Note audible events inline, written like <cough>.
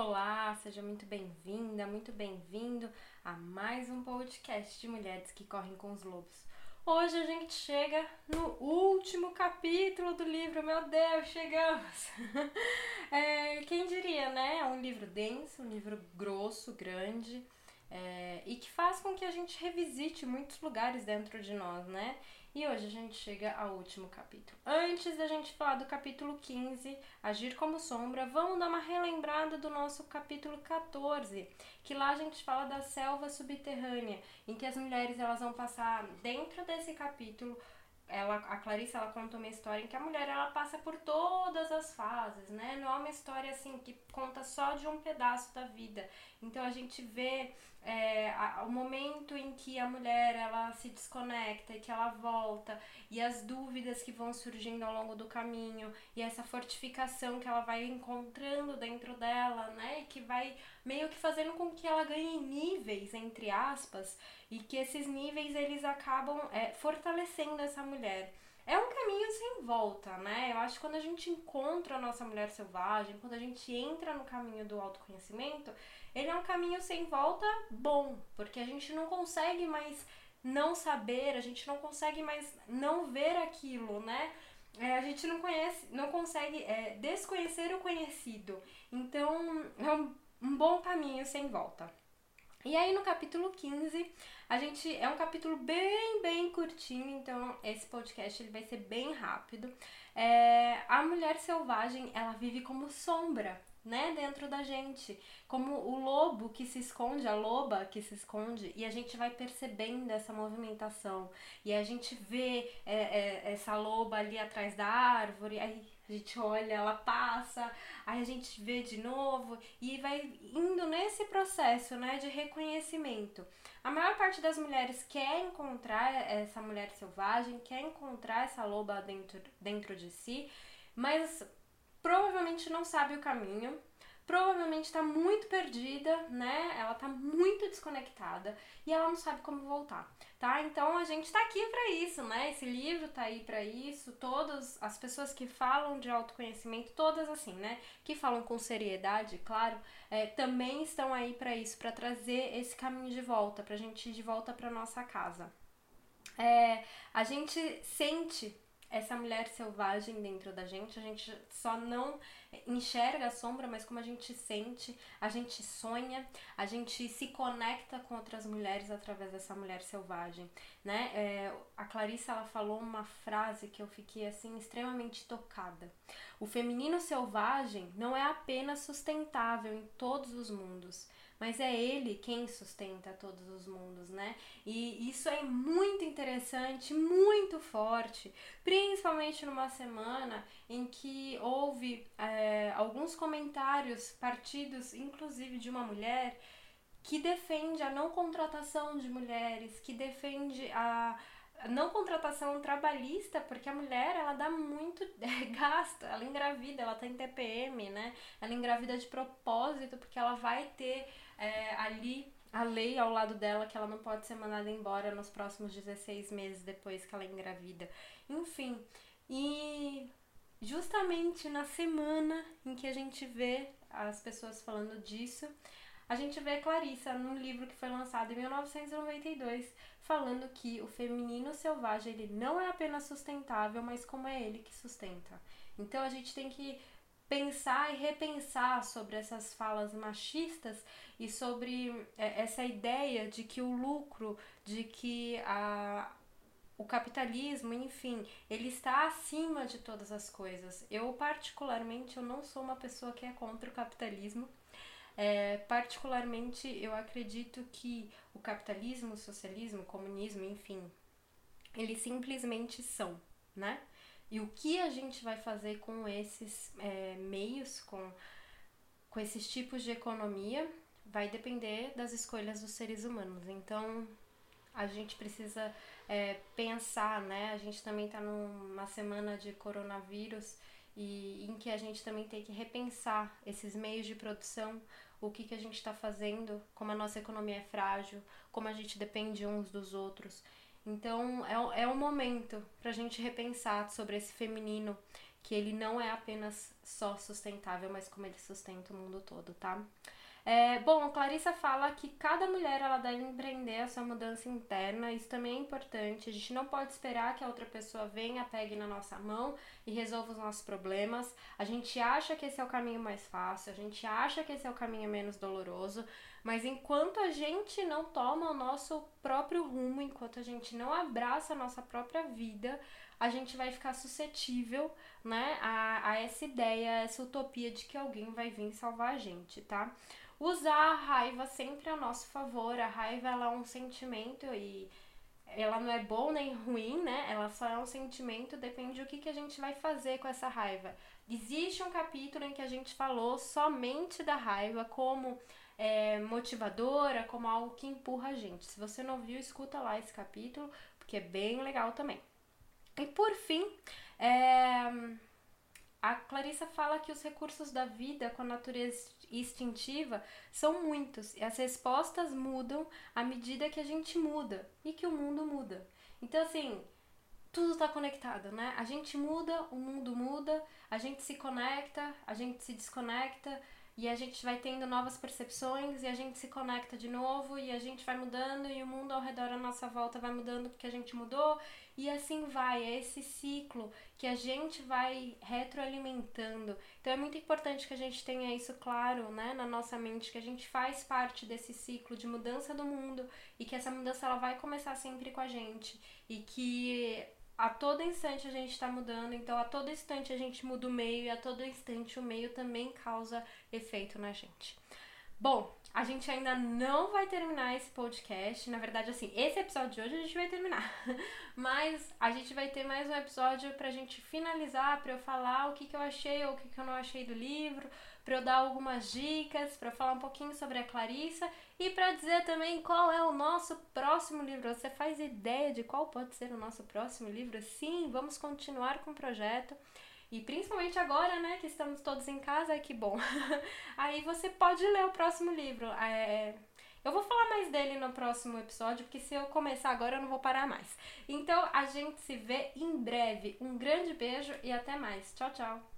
Olá, seja muito bem-vinda, muito bem-vindo a mais um podcast de mulheres que correm com os lobos. Hoje a gente chega no último capítulo do livro, meu Deus, chegamos! <laughs> É, quem diria, né? É um livro denso, um livro grosso, grande, é, e que faz com que a gente revisite muitos lugares dentro de nós, né? E hoje a gente chega ao último capítulo. Antes da gente falar do capítulo 15, Agir como Sombra, vamos dar uma relembrada do nosso capítulo 14, que lá a gente fala da selva subterrânea, em que as mulheres elas vão passar dentro desse capítulo ela, a Clarice ela conta uma história em que a mulher ela passa por todas as fases, né? Não é uma história assim que conta só de um pedaço da vida. Então a gente vê é, a, o momento em que a mulher ela se desconecta e que ela volta e as dúvidas que vão surgindo ao longo do caminho e essa fortificação que ela vai encontrando dentro dela, né? E que vai meio que fazendo com que ela ganhe níveis entre aspas e que esses níveis eles acabam é, fortalecendo essa mulher. É um caminho sem volta, né? Eu acho que quando a gente encontra a nossa mulher selvagem, quando a gente entra no caminho do autoconhecimento, ele é um caminho sem volta bom, porque a gente não consegue mais não saber, a gente não consegue mais não ver aquilo, né? É, a gente não conhece, não consegue é, desconhecer o conhecido. Então é um, um bom caminho sem volta. E aí no capítulo 15, a gente é um capítulo bem, bem curtinho, então esse podcast ele vai ser bem rápido. É, a mulher selvagem, ela vive como sombra, né, dentro da gente, como o lobo que se esconde, a loba que se esconde, e a gente vai percebendo essa movimentação, e a gente vê é, é, essa loba ali atrás da árvore, aí a gente olha, ela passa, aí a gente vê de novo e vai indo nesse processo, né, de reconhecimento. A maior parte das mulheres quer encontrar essa mulher selvagem, quer encontrar essa loba dentro, dentro de si, mas provavelmente não sabe o caminho, provavelmente está muito perdida, né? Ela está muito desconectada e ela não sabe como voltar, tá? Então a gente está aqui para isso, né? Esse livro está aí para isso. Todas as pessoas que falam de autoconhecimento, todas assim, né? Que falam com seriedade, claro, é, também estão aí para isso, para trazer esse caminho de volta, para a gente ir de volta para nossa casa. É, a gente sente essa mulher selvagem dentro da gente, a gente só não enxerga a sombra, mas como a gente sente, a gente sonha, a gente se conecta com outras mulheres através dessa mulher selvagem, né? É, a Clarissa ela falou uma frase que eu fiquei assim extremamente tocada. O feminino selvagem não é apenas sustentável em todos os mundos, mas é ele quem sustenta todos os mundos, né? E isso é muito interessante, muito forte, principalmente numa semana em que houve é, alguns comentários partidos, inclusive de uma mulher, que defende a não contratação de mulheres, que defende a não contratação trabalhista, porque a mulher ela dá muito <laughs> é, gasto, ela engravida, ela tá em TPM, né? Ela engravida de propósito, porque ela vai ter é, ali a lei ao lado dela que ela não pode ser mandada embora nos próximos 16 meses depois que ela engravida. Enfim, e justamente na semana em que a gente vê as pessoas falando disso, a gente vê Clarissa num livro que foi lançado em 1992, falando que o feminino selvagem ele não é apenas sustentável, mas como é ele que sustenta. Então a gente tem que pensar e repensar sobre essas falas machistas e sobre é, essa ideia de que o lucro, de que a, o capitalismo, enfim, ele está acima de todas as coisas. Eu, particularmente, eu não sou uma pessoa que é contra o capitalismo. É, particularmente, eu acredito que o capitalismo, o socialismo, o comunismo, enfim, eles simplesmente são, né? E o que a gente vai fazer com esses é, meios, com, com esses tipos de economia, vai depender das escolhas dos seres humanos. Então, a gente precisa é, pensar, né? A gente também está numa semana de coronavírus e em que a gente também tem que repensar esses meios de produção, o que, que a gente está fazendo, como a nossa economia é frágil, como a gente depende uns dos outros. Então é, é um momento para a gente repensar sobre esse feminino que ele não é apenas só sustentável, mas como ele sustenta o mundo todo, tá? É, bom, a Clarissa fala que cada mulher ela deve empreender a sua mudança interna, isso também é importante. A gente não pode esperar que a outra pessoa venha, pegue na nossa mão e resolva os nossos problemas. A gente acha que esse é o caminho mais fácil, a gente acha que esse é o caminho menos doloroso, mas enquanto a gente não toma o nosso próprio rumo, enquanto a gente não abraça a nossa própria vida, a gente vai ficar suscetível, né, a, a essa ideia, a essa utopia de que alguém vai vir salvar a gente, tá? Usar a raiva sempre a nosso favor. A raiva ela é um sentimento e ela não é bom nem ruim, né? Ela só é um sentimento, depende do que, que a gente vai fazer com essa raiva. Existe um capítulo em que a gente falou somente da raiva como é, motivadora, como algo que empurra a gente. Se você não viu, escuta lá esse capítulo, porque é bem legal também. E por fim, é, a Clarissa fala que os recursos da vida com a natureza instintiva são muitos e as respostas mudam à medida que a gente muda e que o mundo muda. Então, assim, tudo está conectado, né? A gente muda, o mundo muda, a gente se conecta, a gente se desconecta, e a gente vai tendo novas percepções e a gente se conecta de novo e a gente vai mudando e o mundo ao redor à nossa volta vai mudando porque a gente mudou e assim vai, é esse ciclo que a gente vai retroalimentando. Então é muito importante que a gente tenha isso claro, né, na nossa mente que a gente faz parte desse ciclo de mudança do mundo e que essa mudança ela vai começar sempre com a gente e que a todo instante a gente está mudando, então a todo instante a gente muda o meio e a todo instante o meio também causa efeito na gente. Bom, a gente ainda não vai terminar esse podcast. Na verdade, assim, esse episódio de hoje a gente vai terminar. <laughs> Mas a gente vai ter mais um episódio pra gente finalizar, pra eu falar o que, que eu achei ou o que, que eu não achei do livro, pra eu dar algumas dicas, pra falar um pouquinho sobre a Clarissa e pra dizer também qual é o nosso próximo livro. Você faz ideia de qual pode ser o nosso próximo livro? Sim, vamos continuar com o projeto. E principalmente agora, né, que estamos todos em casa, que bom. <laughs> Aí você pode ler o próximo livro. É... Eu vou falar mais dele no próximo episódio, porque se eu começar agora eu não vou parar mais. Então a gente se vê em breve. Um grande beijo e até mais. Tchau, tchau.